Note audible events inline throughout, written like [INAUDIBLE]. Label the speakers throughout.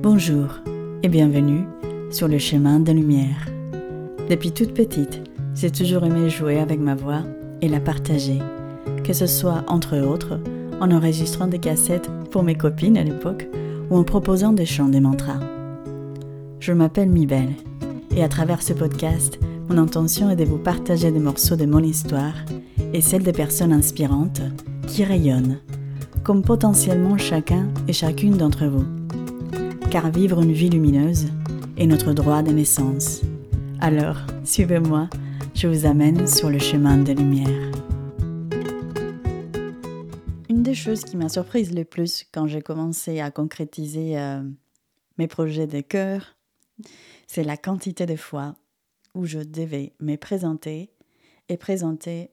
Speaker 1: Bonjour et bienvenue sur le chemin de lumière. Depuis toute petite, j'ai toujours aimé jouer avec ma voix et la partager, que ce soit entre autres en enregistrant des cassettes pour mes copines à l'époque ou en proposant des chants des mantras. Je m'appelle Mibel et à travers ce podcast, mon intention est de vous partager des morceaux de mon histoire et celle des personnes inspirantes qui rayonnent, comme potentiellement chacun et chacune d'entre vous. Car vivre une vie lumineuse est notre droit de naissance. Alors, suivez-moi, je vous amène sur le chemin de lumière. Une des choses qui m'a surprise le plus quand j'ai commencé à concrétiser euh, mes projets de cœur, c'est la quantité de fois où je devais me présenter et présenter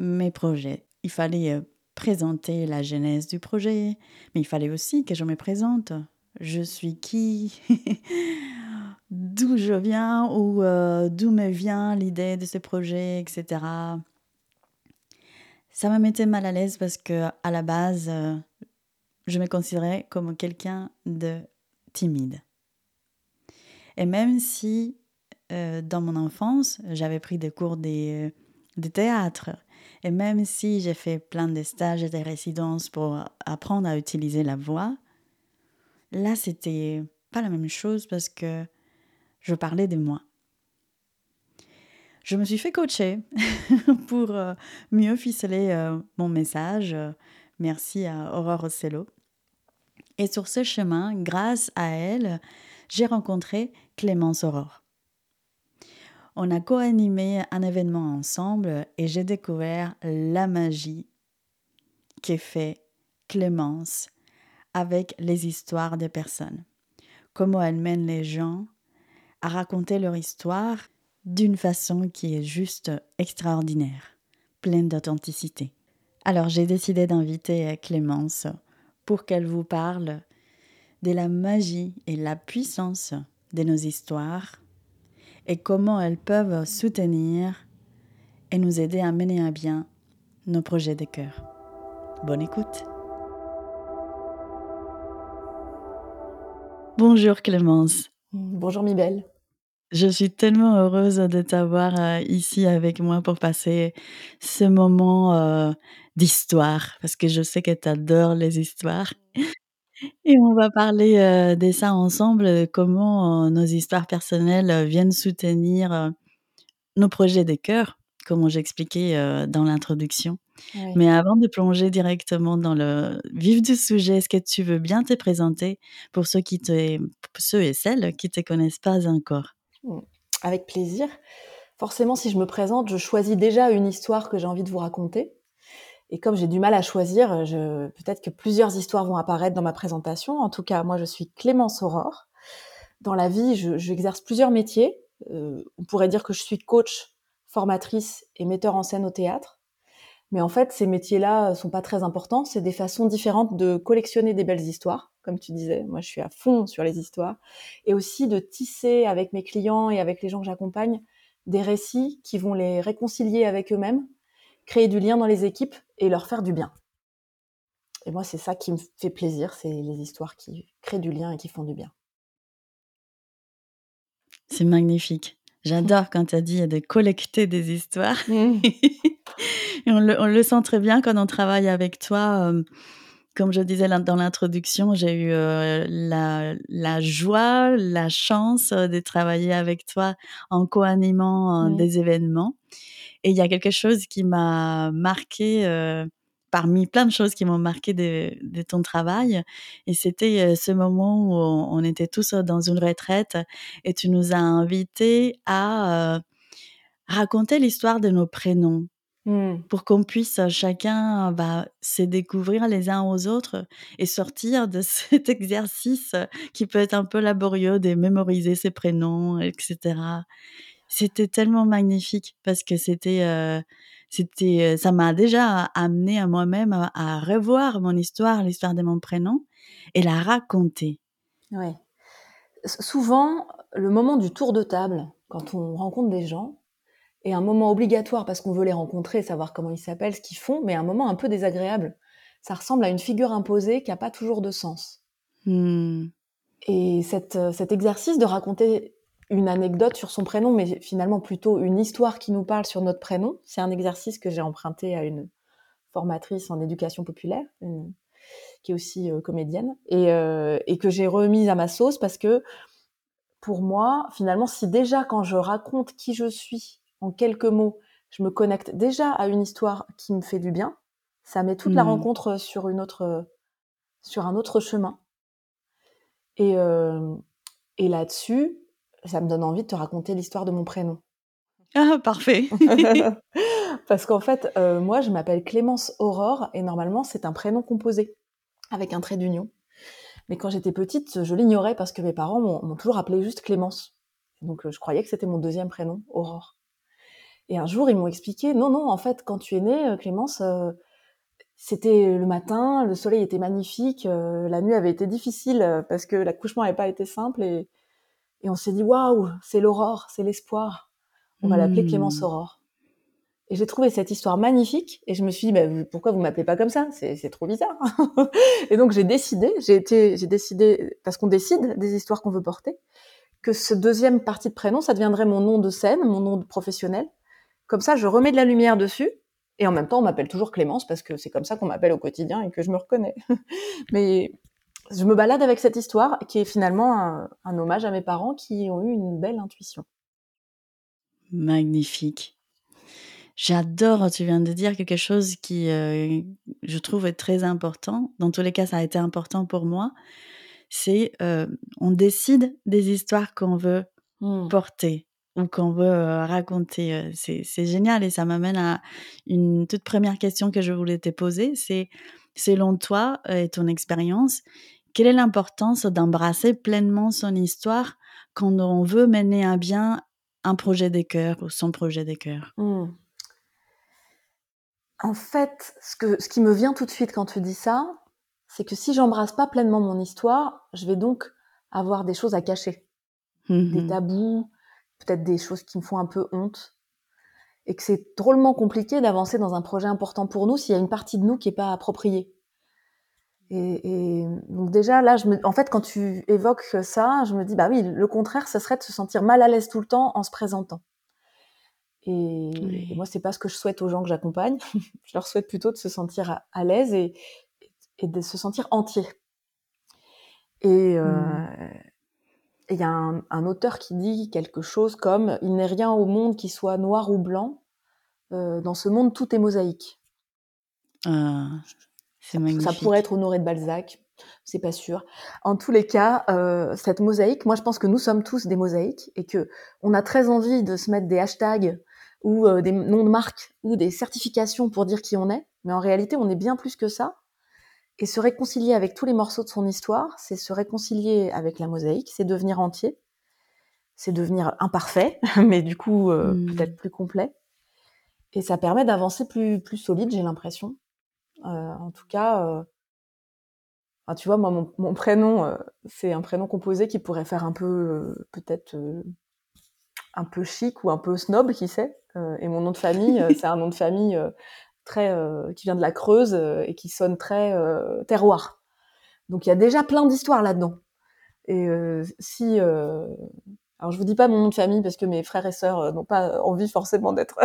Speaker 1: mes projets. Il fallait euh, présenter la genèse du projet, mais il fallait aussi que je me présente. Je suis qui [LAUGHS] D'où je viens ou euh, d'où me vient l'idée de ce projet, etc. Ça me mettait mal à l'aise parce que à la base, euh, je me considérais comme quelqu'un de timide. Et même si dans mon enfance, j'avais pris des cours de, de théâtre, et même si j'ai fait plein de stages et de résidences pour apprendre à utiliser la voix, là, c'était pas la même chose parce que je parlais de moi. Je me suis fait coacher [LAUGHS] pour euh, mieux ficeler euh, mon message. Merci à Aurore Ocello. Et sur ce chemin, grâce à elle, j'ai rencontré Clémence Aurore. On a co-animé un événement ensemble et j'ai découvert la magie qu'est fait Clémence avec les histoires des personnes. Comment elle mène les gens à raconter leur histoire d'une façon qui est juste extraordinaire, pleine d'authenticité. Alors j'ai décidé d'inviter Clémence pour qu'elle vous parle de la magie et la puissance de nos histoires et comment elles peuvent soutenir et nous aider à mener à bien nos projets de cœur. Bonne écoute. Bonjour Clémence.
Speaker 2: Bonjour Mibel.
Speaker 1: Je suis tellement heureuse de t'avoir euh, ici avec moi pour passer ce moment euh, d'histoire, parce que je sais que tu adores les histoires. Et on va parler de ça ensemble, comment nos histoires personnelles viennent soutenir nos projets de cœur, comme j'expliquais dans l'introduction. Mais avant de plonger directement dans le vif du sujet, est-ce que tu veux bien te présenter pour ceux, qui te, ceux et celles qui ne te connaissent pas encore?
Speaker 2: Mmh. Avec plaisir. Forcément, si je me présente, je choisis déjà une histoire que j'ai envie de vous raconter. Et comme j'ai du mal à choisir, peut-être que plusieurs histoires vont apparaître dans ma présentation. En tout cas, moi, je suis Clémence Aurore. Dans la vie, j'exerce plusieurs métiers. Euh, on pourrait dire que je suis coach, formatrice et metteur en scène au théâtre. Mais en fait, ces métiers-là sont pas très importants. C'est des façons différentes de collectionner des belles histoires, comme tu disais. Moi, je suis à fond sur les histoires. Et aussi de tisser avec mes clients et avec les gens que j'accompagne des récits qui vont les réconcilier avec eux-mêmes créer du lien dans les équipes et leur faire du bien. Et moi, c'est ça qui me fait plaisir, c'est les histoires qui créent du lien et qui font du bien.
Speaker 1: C'est magnifique. J'adore quand tu as dit de collecter des histoires. Mmh. [LAUGHS] [LAUGHS] on, le, sent très bien quand on travaille avec toi. Comme je disais dans l'introduction, j'ai eu la, la, joie, la chance de travailler avec toi en co-animant des événements. Et il y a quelque chose qui m'a marqué, euh, parmi plein de choses qui m'ont marqué de, ton travail. Et c'était euh, ce moment où on, était tous dans une retraite et tu nous as invités à euh, raconter l'histoire de nos prénoms. Mmh. pour qu'on puisse chacun bah, se découvrir les uns aux autres et sortir de [LAUGHS] cet exercice qui peut être un peu laborieux de mémoriser ses prénoms, etc. C'était tellement magnifique parce que c'était, euh, c'était, ça m'a déjà amené à moi-même à, revoir mon histoire, l'histoire de mon prénom et la raconter.
Speaker 2: Oui. Souvent, le moment du tour de table, quand on rencontre des gens, est un moment obligatoire parce qu'on veut les rencontrer, savoir comment ils s'appellent, ce qu'ils font, mais un moment un peu désagréable. Ça ressemble à une figure imposée qui n'a pas toujours de sens.
Speaker 1: Mmh.
Speaker 2: Et cet exercice de raconter une anecdote sur son prénom, mais finalement plutôt une histoire qui nous parle sur notre prénom, c'est un exercice que j'ai emprunté à une formatrice en éducation populaire, qui est aussi comédienne, et, et que j'ai remise à ma sauce parce que pour moi, finalement, si déjà quand je raconte qui je suis en quelques mots, je me connecte déjà à une histoire qui me fait du bien, ça met toute la mmh. rencontre sur une autre, sur un autre chemin. Et, euh, et là-dessus, ça me donne envie de te raconter l'histoire de mon prénom.
Speaker 1: Ah, parfait. [LAUGHS]
Speaker 2: Parce qu'en fait, euh, moi, je m'appelle Clémence Aurore et normalement, c'est un prénom composé avec un trait d'union. Mais quand j'étais petite, je l'ignorais parce que mes parents m'ont toujours appelé juste Clémence. Donc, euh, je croyais que c'était mon deuxième prénom, Aurore. Et un jour, ils m'ont expliqué, non, non, en fait, quand tu es née, Clémence, c'était le matin, le soleil était magnifique, euh, la nuit avait été difficile euh, parce que l'accouchement n'avait pas été simple et, et on s'est dit waouh, c'est l'aurore, c'est l'espoir. On va l'appeler hmm. Clémence Aurore. Et j'ai trouvé cette histoire magnifique et je me suis dit bah, pourquoi vous m'appelez pas comme ça? C'est trop bizarre. [LAUGHS] et donc j'ai décidé, j'ai été, j'ai décidé parce qu'on décide des histoires qu'on veut porter, que ce deuxième partie de prénom ça deviendrait mon nom de scène, mon nom de professionnel. Comme ça, je remets de la lumière dessus et en même temps, on m'appelle toujours Clémence parce que c'est comme ça qu'on m'appelle au quotidien et que je me reconnais. [LAUGHS] Mais je me balade avec cette histoire qui est finalement un, hommage à mes parents qui ont eu une belle intuition.
Speaker 1: Magnifique. J'adore, tu viens de dire quelque chose qui, euh, je trouve, est très important. Dans tous les cas, ça a été important pour moi. C'est, euh, on décide des histoires qu'on veut mmh. porter ou qu'on veut raconter. C'est génial et ça m'amène à une toute première question que je voulais te poser. C'est, selon toi et ton expérience, quelle est l'importance d'embrasser pleinement son histoire quand on veut mener à bien un projet des cœurs ou son projet des cœurs? Mmh.
Speaker 2: En fait, ce, que, ce qui me vient tout de suite quand tu dis ça, c'est que si j'embrasse pas pleinement mon histoire, je vais donc avoir des choses à cacher, mmh des tabous, peut-être des choses qui me font un peu honte, et que c'est drôlement compliqué d'avancer dans un projet important pour nous s'il y a une partie de nous qui n'est pas appropriée. Et, donc déjà là, je me, en fait, quand tu évoques ça, je me dis bah oui, le contraire, ce serait de se sentir mal à l'aise tout le temps en se présentant. Et, moi, c'est pas ce que je souhaite aux gens que j'accompagne. [LAUGHS] je leur souhaite plutôt de se sentir à, l'aise et, et, de se sentir entier. Et, euh, mmh il y a un, auteur qui dit quelque chose comme il n'est rien au monde qui soit noir ou blanc. Euh, dans ce monde, tout est mosaïque.
Speaker 1: Ah, c'est magnifique.
Speaker 2: Ça pourrait être Honoré de Balzac, c'est pas sûr. En tous les cas, euh, cette mosaïque, moi je pense que nous sommes tous des mosaïques et que on a très envie de se mettre des hashtags ou euh, des noms de marques ou des certifications pour dire qui on est, mais en réalité on est bien plus que ça. Et se réconcilier avec tous les morceaux de son histoire, c'est se réconcilier avec la mosaïque, c'est devenir entier, c'est devenir imparfait, [LAUGHS] mais du coup euh, hmm. peut-être plus complet. Et ça permet d'avancer plus, plus solide, j'ai l'impression. Euh, en tout cas, euh, tu vois, moi, mon, mon prénom, c'est un prénom composé qui pourrait faire un peu, peut-être, un peu chic ou un peu snob, qui sait. et mon nom de famille, [LAUGHS] c'est un nom de famille très, euh, qui vient de la Creuse euh, et qui sonne très euh, terroir. Donc il y a déjà plein d'histoires là-dedans. Et si alors je vous dis pas mon nom de famille parce que mes frères et sœurs n'ont pas envie forcément d'être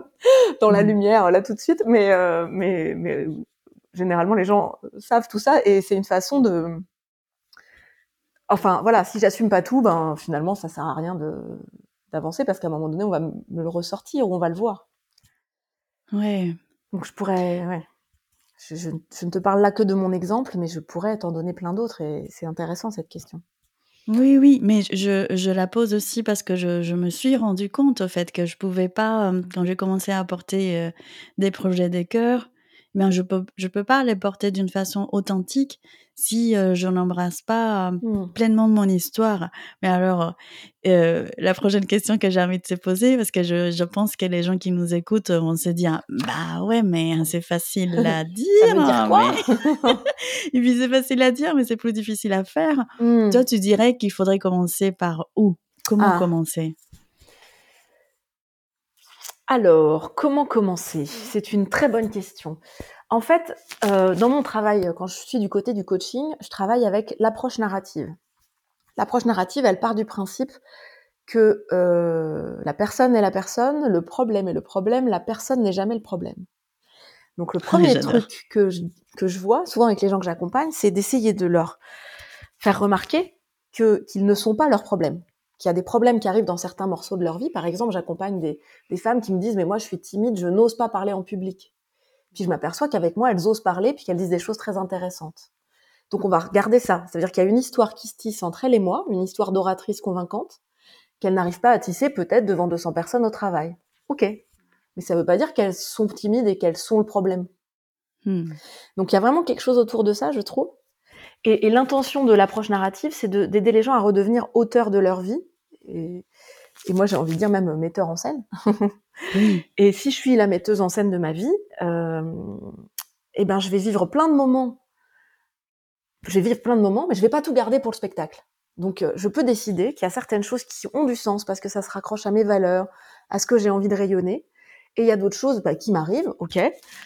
Speaker 2: [LAUGHS] dans la mmh. lumière là tout de suite, mais, mais, mais généralement les gens savent tout ça et c'est une façon de. Enfin voilà, si j'assume pas tout, ben finalement ça sert à rien de d'avancer parce qu'à un moment donné on va me le ressortir ou on va le voir.
Speaker 1: Ouais.
Speaker 2: Donc je pourrais, ouais. Je, ne te parle là que de mon exemple, mais je pourrais t'en donner plein d'autres et c'est intéressant cette question.
Speaker 1: Oui, oui, mais je, je, la pose aussi parce que je, me suis rendu compte au fait que je pouvais pas, euh, quand j'ai commencé à apporter euh, des projets des cœurs, ben je peux je peux pas les porter d'une façon authentique si euh, je n'embrasse pas mmh. pleinement mon histoire. Mais alors, euh, la prochaine question que j'ai envie de te poser, parce que je, je pense que les gens qui nous écoutent vont se dire, bah ouais, mais c'est facile à dire. [LAUGHS] Ça
Speaker 2: veut dire quoi?
Speaker 1: Et puis [LAUGHS] c'est facile à dire, mais c'est plus difficile à faire. Mmh. Toi, tu dirais qu'il faudrait commencer par où? Comment ah. commencer?
Speaker 2: Alors, comment commencer? C'est une très bonne question. En fait, euh, dans mon travail, quand je suis du côté du coaching, je travaille avec l'approche narrative. L'approche narrative, elle part du principe que euh, la personne est la personne, le problème est le problème, la personne n'est jamais le problème. Donc le premier truc que je, que je vois, souvent avec les gens que j'accompagne, c'est d'essayer de leur faire remarquer que qu'ils ne sont pas leurs problèmes, qu'il y a des problèmes qui arrivent dans certains morceaux de leur vie. Par exemple, j'accompagne des, des femmes qui me disent mais moi je suis timide, je n'ose pas parler en public. Puis je m'aperçois qu'avec moi elles osent parler puis qu'elles disent des choses très intéressantes. Donc on va regarder ça. Ça veut dire qu'il y a une histoire qui se tisse entre elle et moi, une histoire d'oratrice convaincante qu'elle n'arrive pas à tisser peut-être devant 200 personnes au travail. Ok, mais ça ne veut pas dire qu'elles sont timides et qu'elles sont le problème. Hmm. Donc il y a vraiment quelque chose autour de ça, je trouve. Et, l'intention de l'approche narrative, c'est d'aider les gens à redevenir auteurs de leur vie. Et, moi, j'ai envie de dire même metteur en scène. [LAUGHS] Et si je suis la metteuse en scène de ma vie, euh, eh ben, je vais vivre plein de moments. Je vais vivre plein de moments, mais je vais pas tout garder pour le spectacle. Donc, euh, je peux décider qu'il y a certaines choses qui ont du sens parce que ça se raccroche à mes valeurs, à ce que j'ai envie de rayonner. Et il y a d'autres choses bah, qui m'arrivent, ok,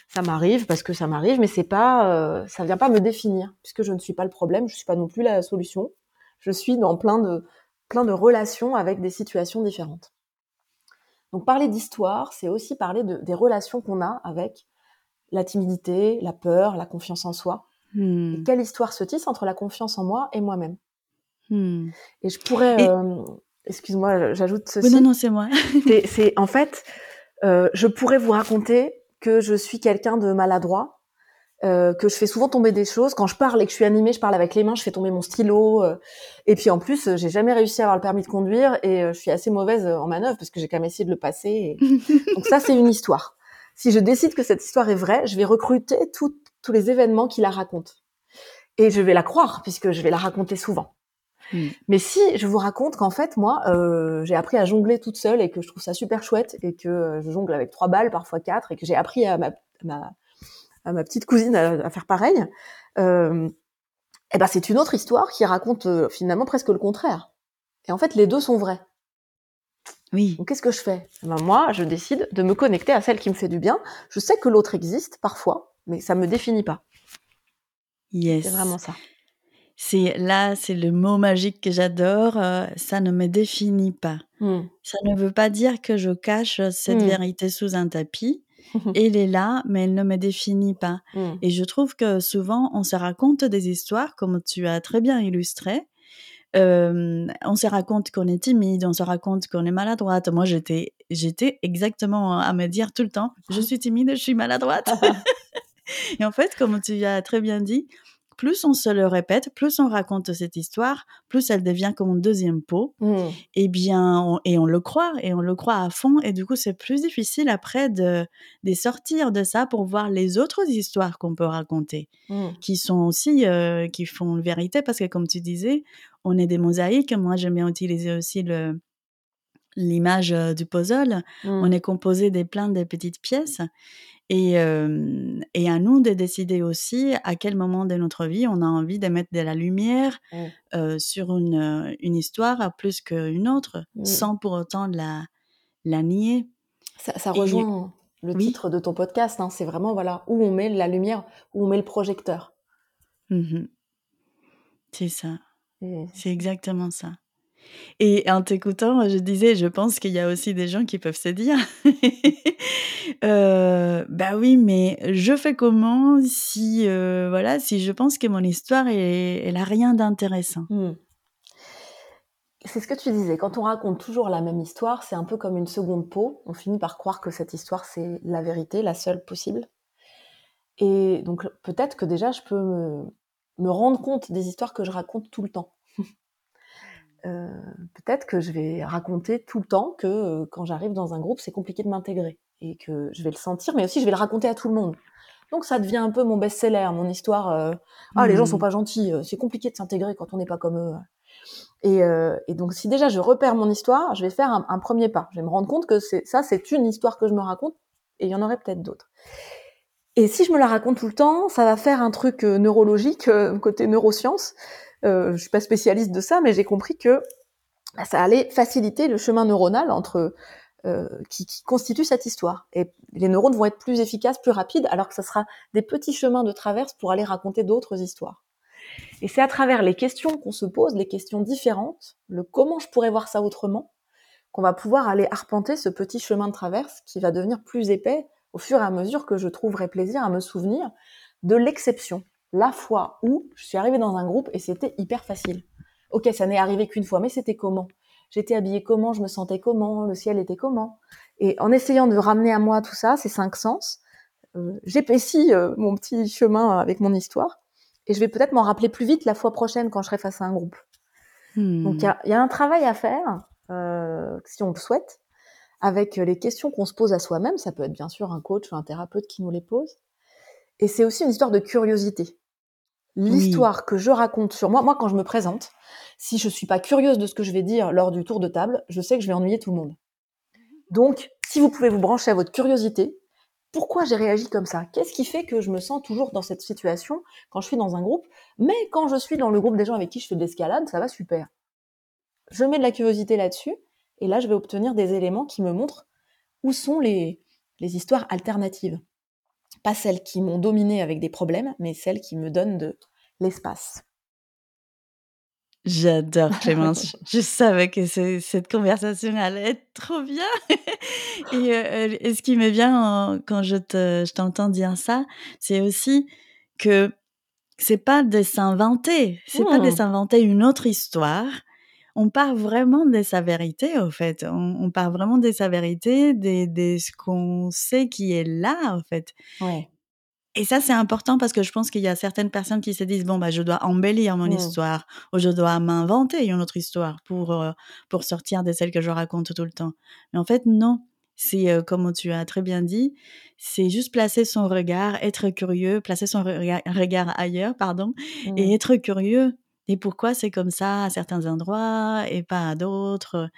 Speaker 2: ça m'arrive parce que ça m'arrive, mais c'est pas, euh, ça vient pas me définir puisque je ne suis pas le problème, je suis pas non plus la solution. Je suis dans plein de plein de relations avec des situations différentes. Donc parler d'histoire, c'est aussi parler de, des relations qu'on a avec la timidité, la peur, la confiance en soi. Hmm. quelle histoire se tisse entre la confiance en moi et moi-même? Hmm. Et je pourrais, euh, excuse-moi, j'ajoute ceci.
Speaker 1: non, non, c'est moi. [LAUGHS]
Speaker 2: c'est en fait, euh, je pourrais vous raconter que je suis quelqu'un de maladroit, euh, que je fais souvent tomber des choses. Quand je parle et que je suis animée, je parle avec les mains, je fais tomber mon stylo. Euh, et puis en plus, j'ai jamais réussi à avoir le permis de conduire et je suis assez mauvaise en manœuvre parce que j'ai quand même essayé de le passer. [LAUGHS] Donc ça, c'est une histoire. Si je décide que cette histoire est vraie, je vais recruter tous les événements qui la racontent. Et je vais la croire puisque je vais la raconter souvent. Mm. Mais si je vous raconte qu'en fait, moi, euh, j'ai appris à jongler toute seule et que je trouve ça super chouette et que euh, je jongle avec trois balles, parfois quatre, et que j'ai appris à ma, ma, à ma petite cousine à, faire pareil, euh, eh ben c'est une autre histoire qui raconte euh, finalement presque le contraire. Et en fait, les deux sont vrais.
Speaker 1: Oui.
Speaker 2: Donc qu'est-ce que je fais? Eh ben, Moi, je décide de me connecter à celle qui me fait du bien. Je sais que l'autre existe parfois, mais ça me définit pas.
Speaker 1: Yes.
Speaker 2: C'est vraiment ça.
Speaker 1: C'est là, c'est le mot magique que j'adore. Euh, ça ne me définit pas. Mmh. Ça ne veut pas dire que je cache cette mmh. vérité sous un tapis. [LAUGHS] elle est là, mais elle ne me définit pas. Mmh. Et je trouve que souvent, on se raconte des histoires, comme tu as très bien illustré. Euh, on se raconte qu'on est timide, on se raconte qu'on est maladroite. Moi, j'étais, j'étais exactement à me dire tout le temps, je suis timide, je suis maladroite. [LAUGHS] Et en fait, comme tu as très bien dit, plus on se le répète, plus on raconte cette histoire, plus elle devient comme une deuxième peau. Mmh. Et bien, et on le croit, et on le croit à fond. Et du coup, c'est plus difficile après de, de sortir de ça pour voir les autres histoires qu'on peut raconter, mmh. qui sont aussi, euh, qui font vérité, parce que comme tu disais, on est des mosaïques. Moi, j'aime bien utiliser aussi le, l'image euh, du puzzle. Mmh. On est composé des plein de petites pièces. Et, et à nous de décider aussi à quel moment de notre vie on a envie de mettre de la lumière mmh. sur une, une, histoire plus qu'une autre, mmh. sans pour autant la, la nier.
Speaker 2: Ça, rejoint le titre de ton podcast, hein, c'est vraiment voilà où on met la lumière, où on met le projecteur.
Speaker 1: Mmh c'est ça. C'est exactement ça. Et en t'écoutant, je disais, je pense qu'il y a aussi des gens qui peuvent se dire, [LAUGHS] euh, bah oui, mais je fais comment si, euh, voilà, si je pense que mon histoire, elle, a rien d'intéressant.
Speaker 2: Hmm. C'est ce que tu disais. Quand on raconte toujours la même histoire, c'est un peu comme une seconde peau. On finit par croire que cette histoire, c'est la vérité, la seule possible. Et donc, peut-être que déjà, je peux me rendre compte des histoires que je raconte tout le temps. Euh, peut-être que je vais raconter tout le temps que euh, quand j'arrive dans un groupe, c'est compliqué de m'intégrer et que je vais le sentir, mais aussi je vais le raconter à tout le monde. Donc ça devient un peu mon best-seller, mon histoire. Euh, ah, les gens sont mmh. pas gentils, c'est compliqué de s'intégrer quand on n'est pas comme eux. Et, et, donc si déjà je repère mon histoire, je vais faire un, un premier pas. Je vais me rendre compte que ça, c'est une histoire que je me raconte, et il y en aurait peut-être d'autres. Et si je me la raconte tout le temps, ça va faire un truc neurologique, côté neurosciences, euh, je suis pas spécialiste de ça, mais j'ai compris que bah, ça allait faciliter le chemin neuronal entre euh, qui, qui, constitue cette histoire. Et les neurones vont être plus efficaces, plus rapides, alors que ce sera des petits chemins de traverse pour aller raconter d'autres histoires. Et c'est à travers les questions qu'on se pose, les questions différentes, le comment je pourrais voir ça autrement, qu'on va pouvoir aller arpenter ce petit chemin de traverse qui va devenir plus épais au fur et à mesure que je trouverai plaisir à me souvenir de l'exception, la fois où je suis arrivée dans un groupe et c'était hyper facile. Ok, ça n'est arrivé qu'une fois, mais c'était comment? J'étais habillée comment? Je me sentais comment? Le ciel était comment? Et en essayant de ramener à moi tout ça, ces cinq sens, euh, j'épaissis euh, mon petit chemin avec mon histoire et je vais peut-être m'en rappeler plus vite la fois prochaine quand je serai face à un groupe. Donc il y, a, un travail à faire, euh, si on le souhaite, avec les questions qu'on se pose à soi-même. Ça peut être bien sûr un coach ou un thérapeute qui nous les pose. Et c'est aussi une histoire de curiosité. L'histoire que je raconte sur moi, moi quand je me présente, si je suis pas curieuse de ce que je vais dire lors du tour de table, je sais que je vais ennuyer tout le monde. Donc, si vous pouvez vous brancher à votre curiosité, pourquoi j'ai réagi comme ça? Qu'est-ce qui fait que je me sens toujours dans cette situation quand je suis dans un groupe? Mais quand je suis dans le groupe des gens avec qui je fais de l'escalade, ça va super. Je mets de la curiosité là-dessus, et là, je vais obtenir des éléments qui me montrent où sont les, les histoires alternatives. Pas celles qui m'ont dominé avec des problèmes, mais celles qui me donnent de l'espace.
Speaker 1: J'adore [LAUGHS] Clémence. je savais que cette conversation allait être trop bien. [LAUGHS] Euh, et, ce qui me vient quand je t'entends dire ça, c'est aussi que c'est pas de s'inventer, c'est pas de mmh. s'inventer une autre histoire. On part vraiment de sa vérité, au fait. On, part vraiment de sa vérité, de, de ce qu'on sait qui est là, en fait.
Speaker 2: Ouais.
Speaker 1: Et ça, c'est important parce que je pense qu'il y a certaines personnes qui se disent bon bah je dois embellir mon mmh. histoire ou je dois m'inventer une autre histoire pour euh, pour sortir de celle que je raconte tout le temps. Mais en fait non, c'est euh, comme tu as très bien dit, c'est juste placer son regard, être curieux, placer son regard ailleurs, pardon, et mmh. être curieux. Et pourquoi c'est comme ça à certains endroits et pas à d'autres?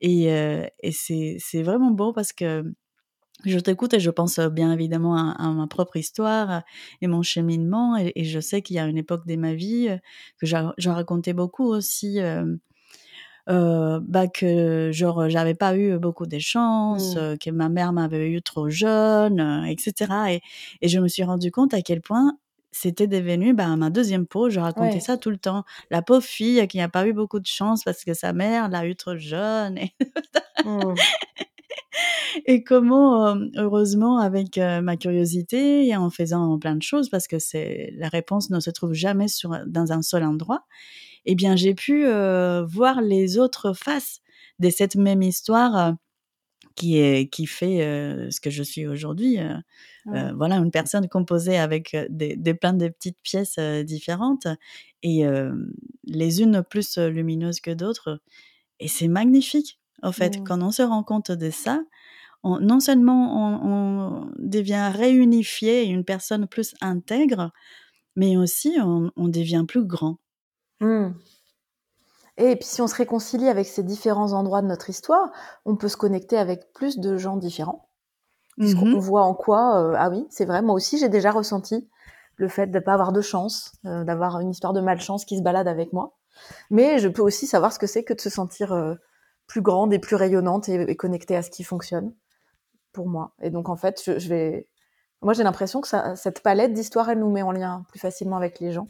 Speaker 1: Et, euh, et c'est vraiment beau parce que je t'écoute et je pense bien évidemment à, ma propre histoire et mon cheminement. Et, je sais qu'il y a une époque de ma vie que je racontais beaucoup aussi. Euh, bah que genre j'avais pas eu beaucoup de chance, mmh. que ma mère m'avait eu trop jeune, etc. Et, et, je me suis rendu compte à quel point c'était devenu bah, ma deuxième peau. Je racontais ça tout le temps. La pauvre fille qui n'a pas eu beaucoup de chance parce que sa mère l'a eu trop jeune. Et... Mmh [LAUGHS] et comment, heureusement, avec ma curiosité et en faisant plein de choses, parce que c'est la réponse ne se trouve jamais sur, dans un seul endroit, eh bien, j'ai pu voir les autres faces de cette même histoire qui est qui fait ce que je suis aujourd'hui. voilà, une personne composée avec des, des plein de petites pièces différentes et les unes plus lumineuses que d'autres. Et c'est magnifique, en fait, quand on se rend compte de ça non seulement on, devient réunifié, une personne plus intègre, mais aussi on, devient plus grand.
Speaker 2: Mmh. Et puis si on se réconcilie avec ces différents endroits de notre histoire, on peut se connecter avec plus de gens différents. Puisqu'on mmh voit en quoi, euh, ah oui, c'est vrai, moi aussi j'ai déjà ressenti le fait de ne pas avoir de chance, euh, d'avoir une histoire de malchance qui se balade avec moi. Mais je peux aussi savoir ce que c'est que de se sentir euh, plus grande et plus rayonnante et connectée à ce qui fonctionne pour moi. Et donc, en fait, je, vais. Moi, j'ai l'impression que ça, cette palette d'histoires, elle nous met en lien plus facilement avec les gens.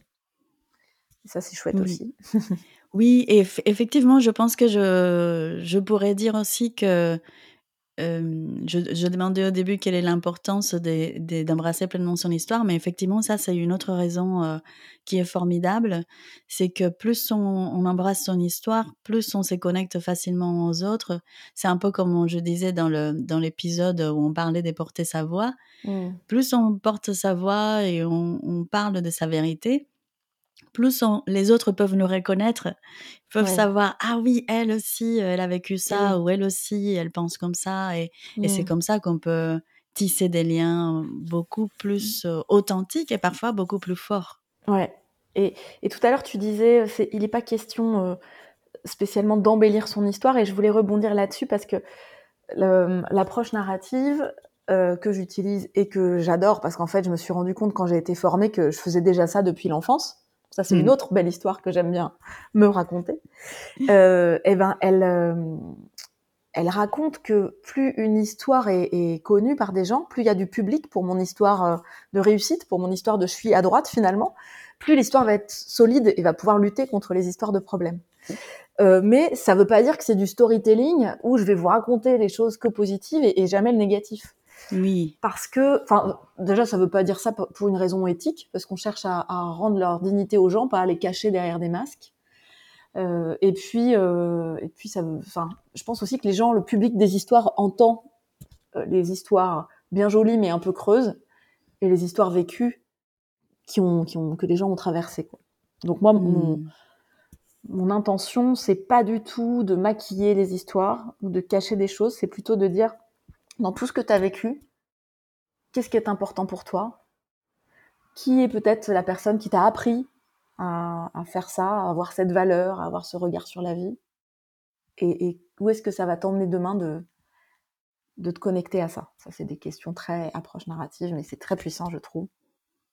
Speaker 2: Et ça, c'est chouette aussi. [LAUGHS]
Speaker 1: oui, et effectivement, je pense que je, je pourrais dire aussi que je, demandais au début quelle est l'importance d'embrasser pleinement son histoire, mais effectivement, ça, c'est une autre raison qui est formidable. C'est que plus on, embrasse son histoire, plus on se connecte facilement aux autres. C'est un peu comme je disais dans l'épisode dans où on parlait de porter sa voix. Mmh. Plus on porte sa voix et on parle de sa vérité, plus les autres peuvent nous reconnaître, peuvent savoir ah oui elle aussi elle a vécu ça ou elle aussi elle pense comme ça et, c'est mmh. comme ça qu'on peut tisser des liens beaucoup plus euh, authentiques et parfois beaucoup plus forts.
Speaker 2: Ouais. Et, tout à l'heure tu disais il n'est pas question euh, spécialement d'embellir son histoire et je voulais rebondir là-dessus parce que l'approche narrative euh, que j'utilise et que j'adore parce qu'en fait je me suis rendu compte quand j'ai été formée que je faisais déjà ça depuis l'enfance ça c'est une mm. autre belle histoire que j'aime bien me raconter. Euh, et eh ben elle euh, elle raconte que plus une histoire est, connue par des gens, plus il y a du public pour mon histoire euh, de réussite, pour mon histoire de je suis à droite finalement, plus l'histoire va être solide et va pouvoir lutter contre les histoires de problèmes. Euh, mais ça veut pas dire que c'est du storytelling où je vais vous raconter les choses que positives et, jamais le négatif.
Speaker 1: Oui.
Speaker 2: Parce que, enfin, déjà, ça veut pas dire ça pour une raison éthique, parce qu'on cherche à, à, rendre leur dignité aux gens, pas à les cacher derrière des masques. Euh, et puis, euh, et puis, ça, enfin, je pense aussi que les gens, le public des histoires entend euh, les histoires bien jolies mais un peu creuses et les histoires vécues qui ont, qui ont, que les gens ont traversées. Quoi. Donc moi, mon, hmm. mon intention, c'est pas du tout de maquiller les histoires ou de cacher des choses, c'est plutôt de dire dans tout ce que tu as vécu, qu'est-ce qui est important pour toi? Qui est peut-être la personne qui t'a appris à, à, faire ça, à avoir cette valeur, à avoir ce regard sur la vie? Et, et où est-ce que ça va t'emmener demain de, de te connecter à ça? Ça, c'est des questions très approche narrative, mais c'est très puissant, je trouve.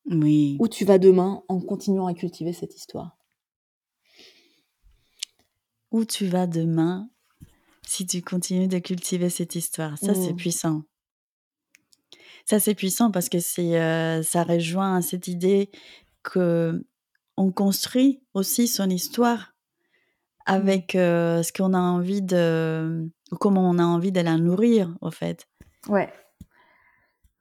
Speaker 1: Oui.
Speaker 2: Où tu vas demain en continuant à cultiver cette histoire?
Speaker 1: Où tu vas demain si tu continues de cultiver cette histoire Ça, c'est mmh. puissant. Ça, c'est puissant parce que c'est, euh, ça rejoint cette idée que on construit aussi son histoire mmh. avec euh, ce qu'on a envie de comment on a envie de la nourrir, au fait.
Speaker 2: Ouais.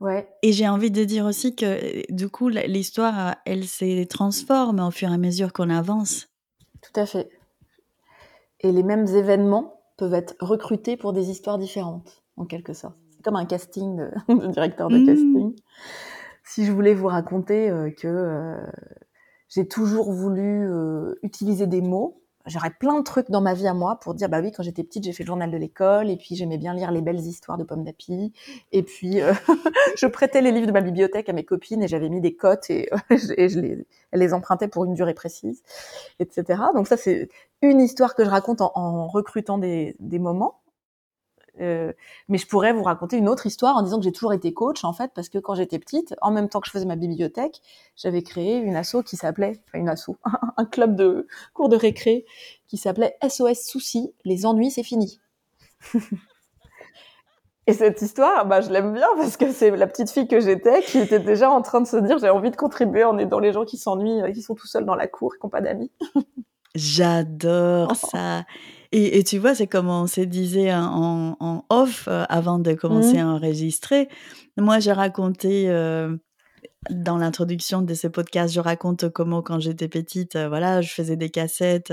Speaker 2: Ouais.
Speaker 1: Et j'ai envie de dire aussi que, du coup, l'histoire, elle se transforme au fur et à mesure qu'on avance.
Speaker 2: Tout à fait. Et les mêmes événements peuvent être recrutés pour des histoires différentes, en quelque sorte. C'est comme un casting de, [LAUGHS] directeur de mmh. casting. Si je voulais vous raconter euh, que euh, j'ai toujours voulu euh, utiliser des mots, j'aurais plein de trucs dans ma vie à moi pour dire bah oui quand j'étais petite j'ai fait le journal de l'école et puis j'aimais bien lire les belles histoires de pommes d'api et puis euh, [LAUGHS] je prêtais les livres de ma bibliothèque à mes copines et j'avais mis des cotes et, [LAUGHS] je les elles les empruntaient pour une durée précise etc donc ça c'est une histoire que je raconte en, en recrutant des, des moments euh, mais je pourrais vous raconter une autre histoire en disant que j'ai toujours été coach en fait parce que quand j'étais petite, en même temps que je faisais ma bibliothèque, j'avais créé une asso qui s'appelait, enfin une asso, [LAUGHS] un club de cours de récré qui s'appelait SOS Soucis, les ennuis c'est fini. [LAUGHS] Et cette histoire, bah, je l'aime bien parce que c'est la petite fille que j'étais qui était déjà en train de se dire j'ai envie de contribuer en aidant les gens qui s'ennuient, euh, qui sont tout seuls dans la cour et qui n'ont pas d'amis. [LAUGHS]
Speaker 1: J'adore ça. Et, tu vois, c'est comme on se disait en, en off euh, avant de commencer mmh. à enregistrer. Moi, j'ai raconté euh, dans l'introduction de ce podcast, je raconte comment quand j'étais petite, euh, voilà, je faisais des cassettes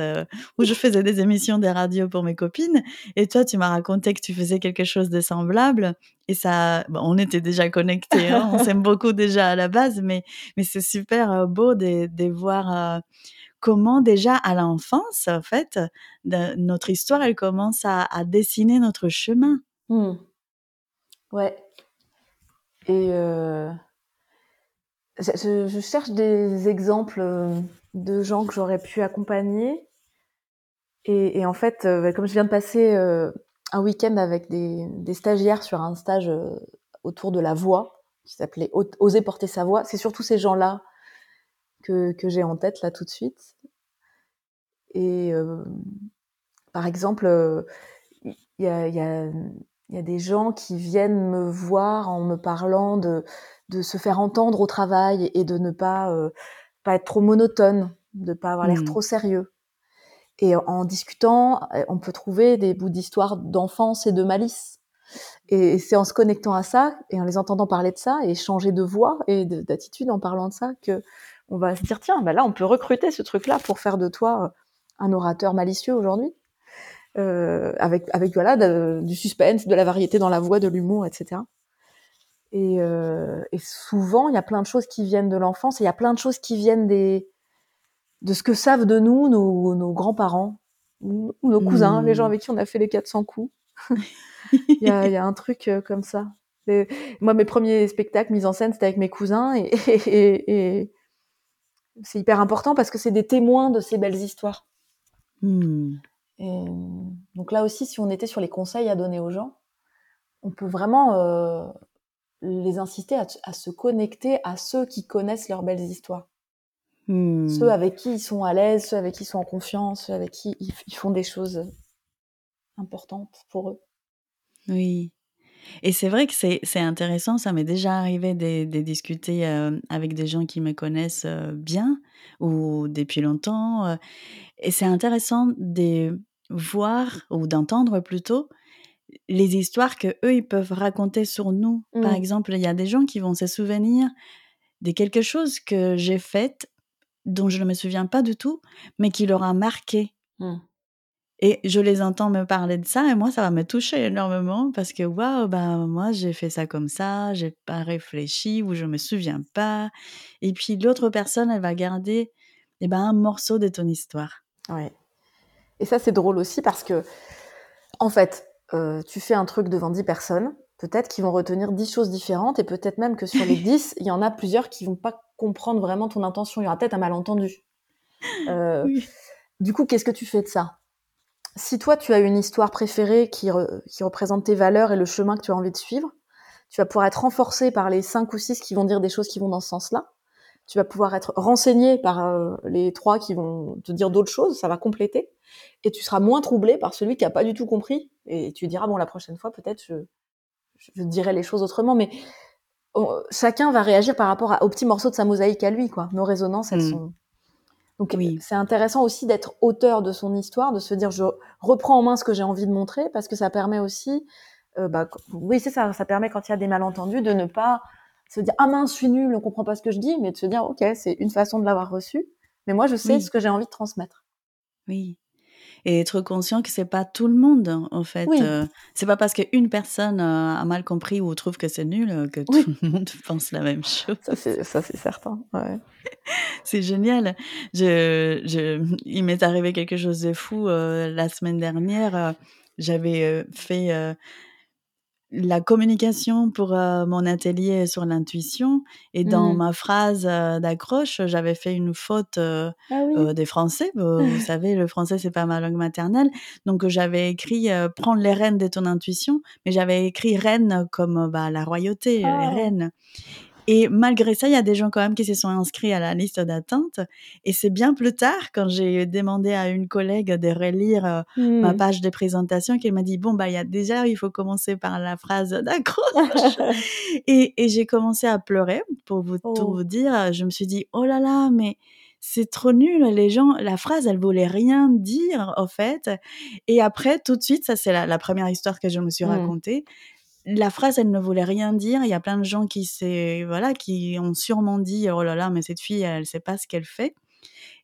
Speaker 1: ou je faisais des émissions des radios pour mes copines. Et toi, tu m'as raconté que tu faisais quelque chose de semblable. Et ça, on était déjà connectés, hein, on s'aime [LAUGHS] beaucoup déjà à la base, mais, mais c'est super beau de, de voir comment déjà à l'enfance, en fait, notre histoire, elle commence à, dessiner notre chemin.
Speaker 2: Mmh. Ouais. Et euh, je, cherche des exemples euh, de gens que j'aurais pu accompagner. Et, en fait, euh, bah, comme je viens de passer un week-end avec des, stagiaires sur un stage autour de la voix, qui s'appelait Oser porter sa voix, c'est surtout ces gens-là que, que j'ai en tête là tout de suite. Et euh, par exemple, il y a, y, a, y a, des gens qui viennent me voir en me parlant de, de se faire entendre au travail et de ne pas, euh, pas être trop monotone, de ne pas avoir l'air mmh. trop sérieux. Et en discutant, on peut trouver des bouts d'histoire d'enfance et de malice. Et c'est en se connectant à ça et en les entendant parler de ça et changer de voix et d'attitude en parlant de ça que on va se dire tiens, bah là on peut recruter ce truc-là pour faire de toi un orateur malicieux aujourd'hui, euh, avec avec voilà du suspense, de la variété dans la voix, de l'humour, etc. Et, euh, et souvent, il y a plein de choses qui viennent de l'enfance, et il y a plein de choses qui viennent des de ce que savent de nous nos, nos grands-parents ou, nos cousins, les gens mmh. avec qui on a fait les 400 coups. Il y, a, y, a, un truc euh, comme ça. moi, mes premiers spectacles mis en scène, c'était avec mes cousins et, et, et c'est hyper important parce que c'est des témoins de ces belles histoires.
Speaker 1: Hmm.
Speaker 2: Et donc là aussi, si on était sur les conseils à donner aux gens, on peut vraiment euh, les inciter à, se connecter à ceux qui connaissent leurs belles histoires.
Speaker 1: Hmm.
Speaker 2: Ceux avec qui ils sont à l'aise, ceux avec qui ils sont en confiance, ceux avec qui ils, font des choses importantes pour eux.
Speaker 1: Oui. Et c'est vrai que c'est intéressant, ça m'est déjà arrivé de, discuter euh, avec des gens qui me connaissent euh, bien ou depuis longtemps. Euh, et c'est intéressant de voir ou d'entendre plutôt les histoires que eux ils peuvent raconter sur nous. Par mmh. exemple, il y a des gens qui vont se souvenir de quelque chose que j'ai fait dont je ne me souviens pas du tout, mais qui leur a marqué. Mmh. Et je les entends me parler de ça et moi, ça va me toucher énormément parce que waouh, ben moi, j'ai fait ça comme ça, j'ai pas réfléchi ou je me souviens pas. Et puis l'autre personne, elle va garder eh ben, un morceau de ton histoire.
Speaker 2: Ouais. Et ça, c'est drôle aussi parce que, en fait, euh, tu fais un truc devant 10 personnes, peut-être qu'ils vont retenir 10 choses différentes et peut-être même que sur les [LAUGHS] 10, il y en a plusieurs qui vont pas comprendre vraiment ton intention. Il y aura peut-être un malentendu. Euh, du coup, qu'est-ce que tu fais de ça? Si toi, tu as une histoire préférée qui, représente tes valeurs et le chemin que tu as envie de suivre, tu vas pouvoir être renforcé par les cinq ou six qui vont dire des choses qui vont dans ce sens-là. Tu vas pouvoir être renseigné par euh, les trois qui vont te dire d'autres choses, ça va compléter. Et tu seras moins troublé par celui qui a pas du tout compris. Et tu diras, bon, la prochaine fois, peut-être, je, je dirai les choses autrement. Mais chacun va réagir par rapport à, au petit morceau de sa mosaïque à lui, quoi. Nos résonances, elles mmh. sont, donc c'est intéressant aussi d'être auteur de son histoire, de se dire je reprends en main ce que j'ai envie de montrer parce que ça permet aussi, euh, bah, oui c'est ça, ça permet quand il y a des malentendus de ne pas se dire ah mince je suis nul, on comprend pas ce que je dis, mais de se dire ok c'est une façon de l'avoir reçu, mais moi je sais ce que j'ai envie de transmettre.
Speaker 1: Oui et être conscient que c'est pas tout le monde en fait. Euh, c'est pas parce qu'une personne euh, a mal compris ou trouve que c'est nul euh, que tout le monde [LAUGHS] pense la même chose.
Speaker 2: Ça c'est certain. Ouais. [LAUGHS]
Speaker 1: c'est génial. Je, je, il m'est arrivé quelque chose de fou la semaine dernière. J'avais fait la communication pour euh, mon atelier sur l'intuition et dans mmh. ma phrase euh, d'accroche, j'avais fait une faute euh, ah des français. Vous, [LAUGHS] savez, le français c'est pas ma langue maternelle, donc j'avais écrit prendre les rênes de ton intuition, mais j'avais écrit reine comme bah, la royauté, les ah. reines. Et malgré ça, il y a des gens quand même qui se sont inscrits à la liste d'attente. Et c'est bien plus tard, quand j'ai demandé à une collègue de relire euh, ma mmh. page de présentation, qu'elle m'a dit, bon, bah, il y a déjà, il faut commencer par la phrase d'accroche. [LAUGHS] et, et j'ai commencé à pleurer, pour vous tout oh. vous dire. Je me suis dit, oh là là, mais c'est trop nul. Les gens, la phrase, elle voulait rien dire, en fait. Et après, tout de suite, ça, c'est la, première histoire que je me suis mmh. La phrase, elle ne voulait rien dire. Il y a plein de gens qui, voilà, qui ont sûrement dit Oh là là, mais cette fille, elle ne sait pas ce qu'elle fait.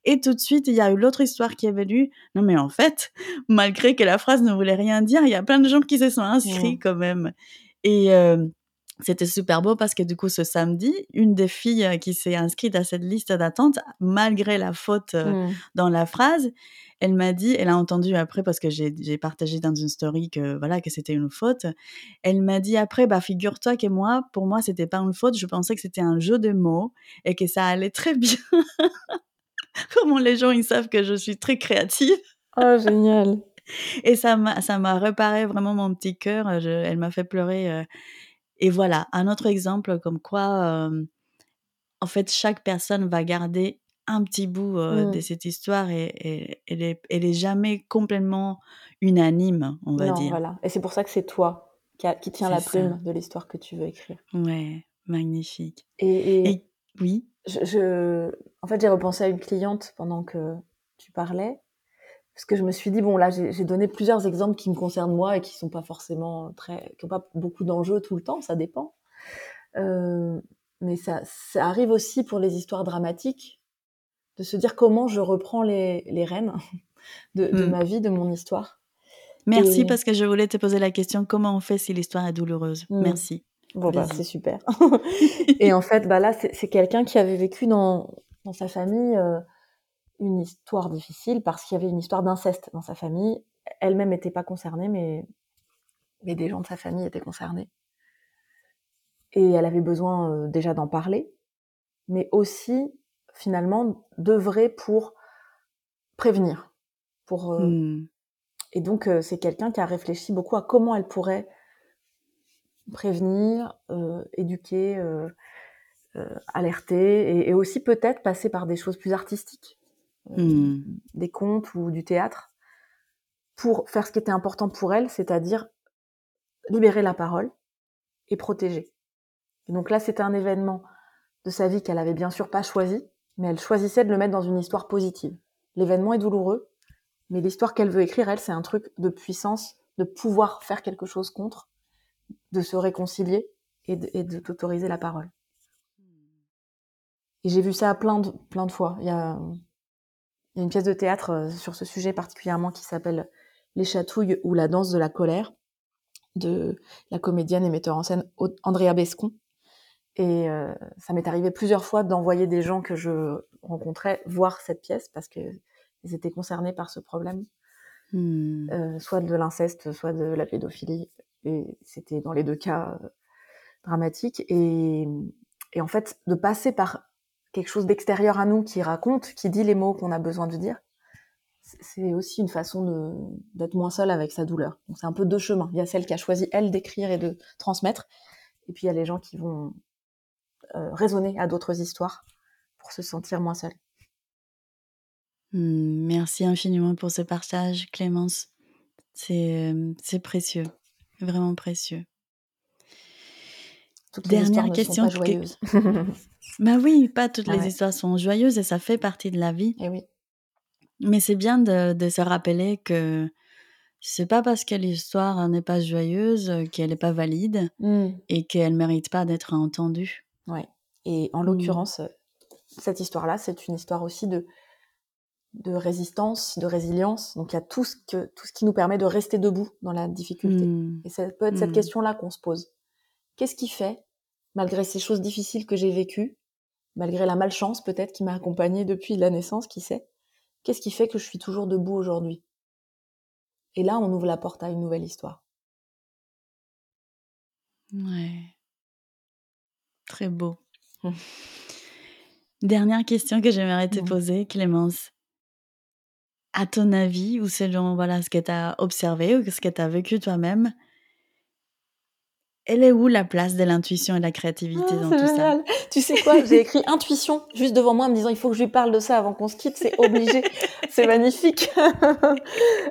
Speaker 1: Et tout de suite, il y a eu l'autre histoire qui est venue. Non, mais en fait, malgré que la phrase ne voulait rien dire, il y a plein de gens qui se sont inscrits quand même. Et euh, c'était super beau parce que du coup, ce samedi, une des filles qui s'est inscrite à cette liste d'attente, malgré la faute euh, mmh. dans la phrase, elle m'a dit, elle a entendu après parce que j'ai partagé dans une story que voilà que c'était une faute. Elle m'a dit après, bah figure-toi que moi, pour moi, c'était pas une faute. Je pensais que c'était un jeu de mots et que ça allait très bien. [LAUGHS] Comment les gens ils savent que je suis très créative.
Speaker 2: Oh génial.
Speaker 1: Et ça m'a ça m'a réparé vraiment mon petit cœur. elle m'a fait pleurer. Euh. Et voilà, un autre exemple comme quoi, euh, en fait, chaque personne va garder un petit bout de mmh. cette histoire et, elle, est, jamais complètement unanime, on va dire.
Speaker 2: Voilà. Et c'est pour ça que c'est toi qui, qui tiens la plume de l'histoire que tu veux écrire.
Speaker 1: Ouais, magnifique.
Speaker 2: Et,
Speaker 1: oui.
Speaker 2: Je, en fait, j'ai repensé à une cliente pendant que tu parlais, parce que je me suis dit bon là, j'ai donné plusieurs exemples qui me concernent moi et qui sont pas forcément très, qui n'ont pas beaucoup d'enjeux tout le temps, ça dépend. mais ça, ça arrive aussi pour les histoires dramatiques de se dire comment je reprends les, les rênes de, hmm. ma vie, de mon histoire.
Speaker 1: Merci parce que je voulais te poser la question comment on fait si l'histoire est douloureuse? Hmm. Merci.
Speaker 2: Bon bah c'est super. [LAUGHS] et en fait bah là c'est quelqu'un qui avait vécu dans, dans sa famille euh, une histoire difficile parce qu'il y avait une histoire d'inceste dans sa famille. Elle-même n'était pas concernée mais mais des gens de sa famille étaient concernés. Et elle avait besoin euh, déjà d'en parler, mais aussi finalement d'œuvrer pour prévenir. Pour, euh, mmh. Et donc euh, c'est quelqu'un qui a réfléchi beaucoup à comment elle pourrait prévenir, euh, éduquer, alerter, et, aussi peut-être passer par des choses plus artistiques, mmh. des contes ou du théâtre, pour faire ce qui était important pour elle, c'est-à-dire libérer la parole et protégée. Et donc là, c'était un événement de sa vie qu'elle avait bien sûr pas choisi, mais elle choisissait de le mettre dans une histoire positive. L'événement est douloureux, mais l'histoire qu'elle veut écrire, elle, c'est un truc de puissance, de pouvoir faire quelque chose contre, de se réconcilier et de, t'autoriser la parole. Et j'ai vu ça plein de, plein de fois. Il y, a, il y a une pièce de théâtre euh, sur ce sujet particulièrement qui s'appelle Les chatouilles ou la danse de la colère de la comédienne et metteur en scène Andrea Bescon. Et euh, ça m'est arrivé plusieurs fois d'envoyer des gens que je rencontrais voir cette pièce parce qu'ils étaient concernés par ce problème, hmm. euh, soit de l'inceste, soit de la pédophilie. Et c'était dans les deux cas euh, dramatiques. Et, et en fait, de passer par quelque chose d'extérieur à nous qui raconte, qui dit les mots qu'on a besoin de dire, c'est aussi une façon d'être moins seule avec sa douleur. Donc c'est un peu deux chemins. Il y a celle qui a choisi elle d'écrire et de transmettre, et puis il y a les gens qui vont euh, raisonner à d'autres histoires pour se sentir moins seule.
Speaker 1: Hmm, merci infiniment pour ce partage, Clémence. C'est euh, précieux, vraiment précieux.
Speaker 2: Toutes Dernière question. Sont pas joyeuses. [LAUGHS]
Speaker 1: bah oui, pas toutes les histoires sont joyeuses et ça fait partie de la vie.
Speaker 2: Et oui.
Speaker 1: Mais c'est bien de, se rappeler que c'est pas parce que l'histoire n'est pas joyeuse qu'elle n'est pas valide mmh. et qu'elle mérite pas d'être entendue.
Speaker 2: Ouais. Et en mmh. l'occurrence, cette histoire-là, c'est une histoire aussi de, de résistance, de résilience. Donc il y a tout ce, que, tout ce qui nous permet de rester debout dans la difficulté. Mmh. Et ça peut être cette question-là qu'on se pose. Qu'est-ce qui fait, malgré ces choses difficiles que j'ai vécues, malgré la malchance peut-être qui m'a accompagnée depuis la naissance, qui sait, Qu'est-ce qui fait que je suis toujours debout aujourd'hui? Et là, on ouvre la porte à une nouvelle histoire.
Speaker 1: Ouais. Très beau. Mmh. Dernière question que j'aimerais te mmh. poser, Clémence. À ton avis, ou selon voilà, ce que tu as observé ou ce que tu as vécu toi-même, elle est où la place de l'intuition et de la créativité ah, dans tout ça
Speaker 2: Tu sais quoi J'ai écrit intuition juste devant moi en me disant il faut que je lui parle de ça avant qu'on se quitte, c'est obligé. [LAUGHS] c'est magnifique.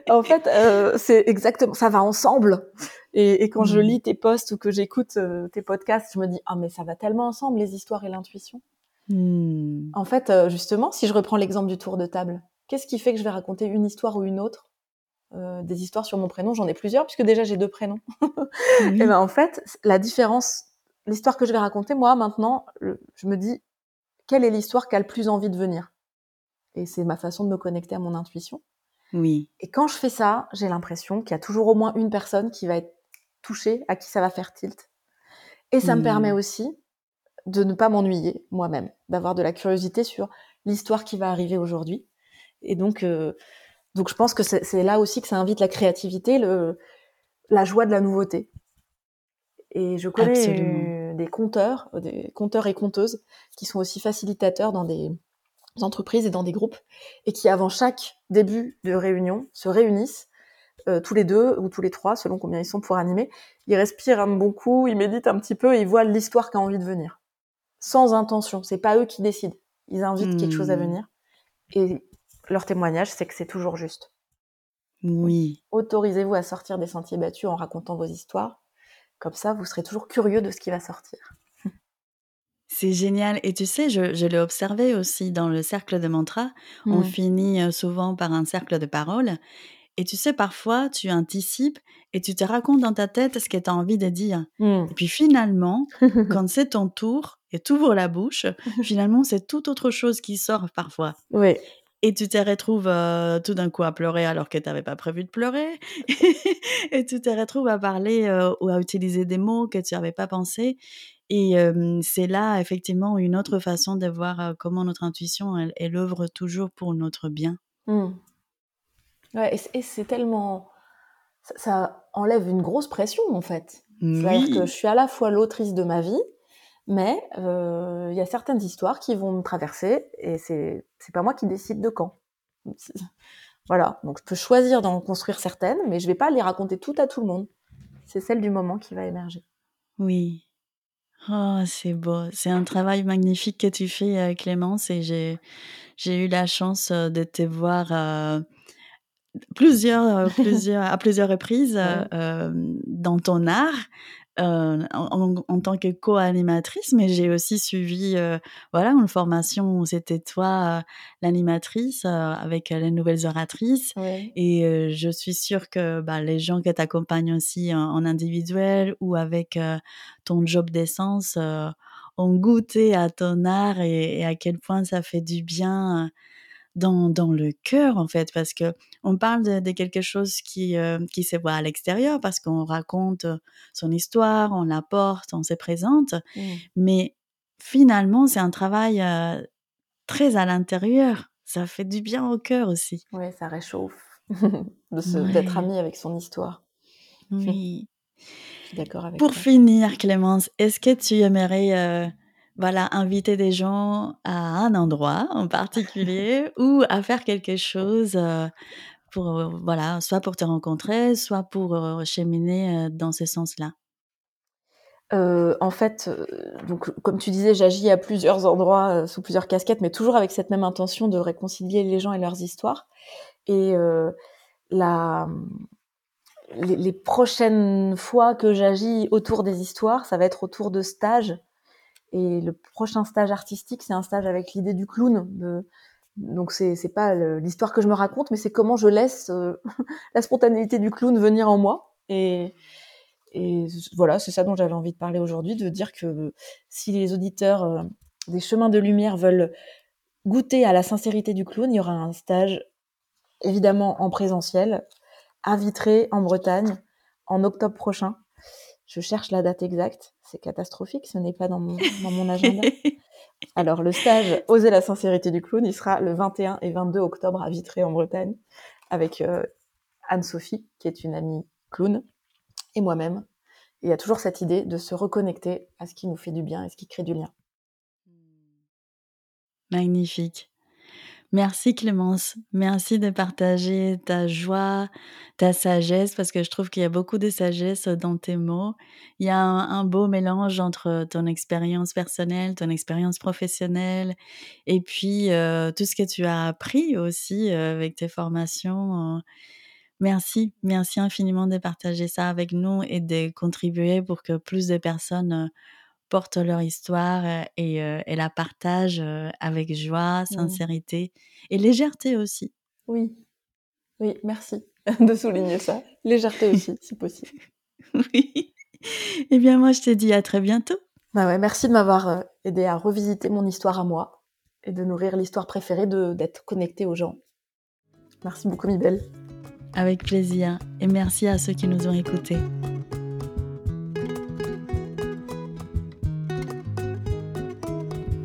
Speaker 2: en fait, euh, c'est exactement ça va ensemble. Et, quand je mmh. lis tes posts ou que j'écoute euh, tes podcasts, je me dis ah mais ça va tellement ensemble les histoires et l'intuition. Mmh. En fait, euh, justement, si je reprends l'exemple du tour de table, qu'est-ce qui fait que je vais raconter une histoire ou une autre? Euh, des histoires sur mon prénom. J'en ai plusieurs puisque déjà j'ai deux prénoms. [LAUGHS] et ben en fait, la différence, l'histoire que je vais raconter moi maintenant, je me dis quelle est l'histoire qui a le plus envie de venir? Et c'est ma façon de me connecter à mon intuition.
Speaker 1: Oui.
Speaker 2: Et quand je fais ça, j'ai l'impression qu'il y a toujours au moins une personne qui va être touchée, à qui ça va faire tilt. Et ça me permet aussi de ne pas m'ennuyer moi-même, d'avoir de la curiosité sur l'histoire qui va arriver aujourd'hui. Et donc, euh, donc je pense que c'est là aussi que ça invite la créativité, le, la joie de la nouveauté. Et je connais des conteurs, des conteurs et conteuses qui sont aussi facilitateurs dans des entreprises et dans des groupes et qui avant chaque début de réunion se réunissent euh, tous les deux ou tous les trois selon combien ils sont pour animer. Ils respirent un bon coup, ils méditent un petit peu et ils voient l'histoire qui a envie de venir. Sans intention, c'est pas eux qui décident. Ils invitent quelque chose à hmm. venir et leur témoignage, c'est que c'est toujours juste.
Speaker 1: Oui.
Speaker 2: Autorisez-vous à sortir des sentiers battus en racontant vos histoires. Comme ça, vous serez toujours curieux de ce qui va sortir. [LAUGHS]
Speaker 1: C'est génial. Et tu sais, je, l'ai observé aussi dans le cercle de mantra. On mmh. finit euh, souvent par un cercle de paroles. Et tu sais, parfois, tu anticipes et tu te racontes dans ta tête ce que tu as envie de dire. Mmh. Et puis finalement, [LAUGHS] quand c'est ton tour et tu ouvres la bouche, finalement, c'est tout autre chose qui sort parfois.
Speaker 2: Oui.
Speaker 1: Et tu te retrouves euh, tout d'un coup à pleurer alors que tu n'avais pas prévu de pleurer. [LAUGHS] et tu te retrouves à parler euh, ou à utiliser des mots que tu n'avais pas pensé. Et c'est là, effectivement, une autre façon de voir comment notre intuition, elle, œuvre toujours pour notre bien.
Speaker 2: Mmh. Ouais, et c'est tellement. Ça, enlève une grosse pression, en fait. C'est-à-dire que je suis à la fois l'autrice de ma vie, mais euh, il y a certaines histoires qui vont me traverser et c'est c'est pas moi qui décide de quand. [LAUGHS] Voilà, donc je peux choisir d'en construire certaines, mais je vais pas les raconter toutes à tout le monde. C'est celle du moment qui va émerger.
Speaker 1: Oui. Oh, c'est beau. C'est un travail magnifique que tu fais, euh, Clémence, et j'ai j'ai eu la chance euh, de te voir plusieurs, [LAUGHS] plusieurs, à plusieurs reprises dans ton art. Euh, en, tant que co-animatrice, mais j'ai aussi suivi euh, voilà, une formation où c'était toi l'animatrice avec les nouvelles oratrices. Et je suis sûre que bah, les gens qui t'accompagnent aussi en, individuel ou avec ton job d'essence ont goûté à ton art et, à quel point ça fait du bien dans, dans le cœur en fait parce que on parle de, quelque chose qui euh, qui se voit à l'extérieur parce qu'on raconte son histoire, on la porte, on se présente, mmh. mais finalement c'est un travail euh, très à l'intérieur. Ça fait du bien au cœur aussi.
Speaker 2: Oui, ça réchauffe [LAUGHS] d'être ami avec son histoire. [LAUGHS]
Speaker 1: Oui.
Speaker 2: Je suis d'accord avec
Speaker 1: Pour finir, Clémence, est-ce que tu aimerais euh, voilà, inviter des gens à un endroit en particulier [LAUGHS] ou à faire quelque chose euh, pour, euh, voilà, soit pour te rencontrer, soit pour euh, cheminer dans ce sens-là
Speaker 2: en fait, donc, comme tu disais, j'agis à plusieurs endroits, sous plusieurs casquettes, mais toujours avec cette même intention de réconcilier les gens et leurs histoires. Et la, les, les, prochaines fois que j'agis autour des histoires, ça va être autour de stages et le prochain stage artistique, c'est un stage avec l'idée du clown. Donc c'est c'est pas l'histoire que je me raconte, mais c'est comment je laisse euh, [LAUGHS] la spontanéité du clown venir en moi. Et, et voilà, c'est ça dont j'avais envie de parler aujourd'hui, de dire que si les auditeurs euh, des chemins de lumière veulent goûter à la sincérité du clown, il y aura un stage évidemment en présentiel à Vitré en Bretagne en octobre prochain. Je cherche la date exacte. C'est catastrophique, ce n'est pas dans mon, dans mon [LAUGHS] agenda. Alors, le stage Oser la sincérité du clown, il sera le 21 et 22 octobre à Vitré, en Bretagne, avec euh, Anne-Sophie, qui est une amie clown, et moi-même. Il y a toujours cette idée de se reconnecter à ce qui nous fait du bien et ce qui crée du lien.
Speaker 1: Magnifique. Merci Clémence, merci de partager ta joie, ta sagesse, parce que je trouve qu'il y a beaucoup de sagesse dans tes mots. Il y a un, beau mélange entre ton expérience personnelle, ton expérience professionnelle, et puis euh, tout ce que tu as appris aussi euh, avec tes formations. Merci, merci infiniment de partager ça avec nous et de contribuer pour que plus de personnes portent leur histoire euh, et, euh, et la partagent euh, avec joie, mmh. sincérité et légèreté aussi.
Speaker 2: Oui, oui, merci [LAUGHS] de souligner ça. Légèreté aussi, [LAUGHS] si possible.
Speaker 1: Oui. Eh bien, moi, je te dis à très bientôt.
Speaker 2: Bah ouais, merci de m'avoir aidé à revisiter mon histoire à moi et de nourrir l'histoire préférée d'être connecté aux gens. Merci beaucoup, Mibel.
Speaker 1: Avec plaisir. Et merci à ceux qui nous ont écoutés.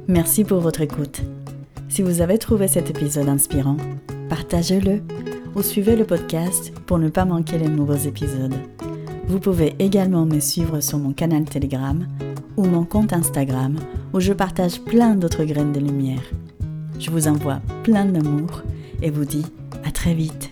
Speaker 1: Merci pour votre écoute. Si vous avez trouvé cet épisode inspirant, partagez-le ou suivez le podcast pour ne pas manquer les nouveaux épisodes. Vous pouvez également me suivre sur mon canal Telegram ou mon compte Instagram où je partage plein d'autres graines de lumière. Je vous envoie plein d'amour et vous dis à très vite.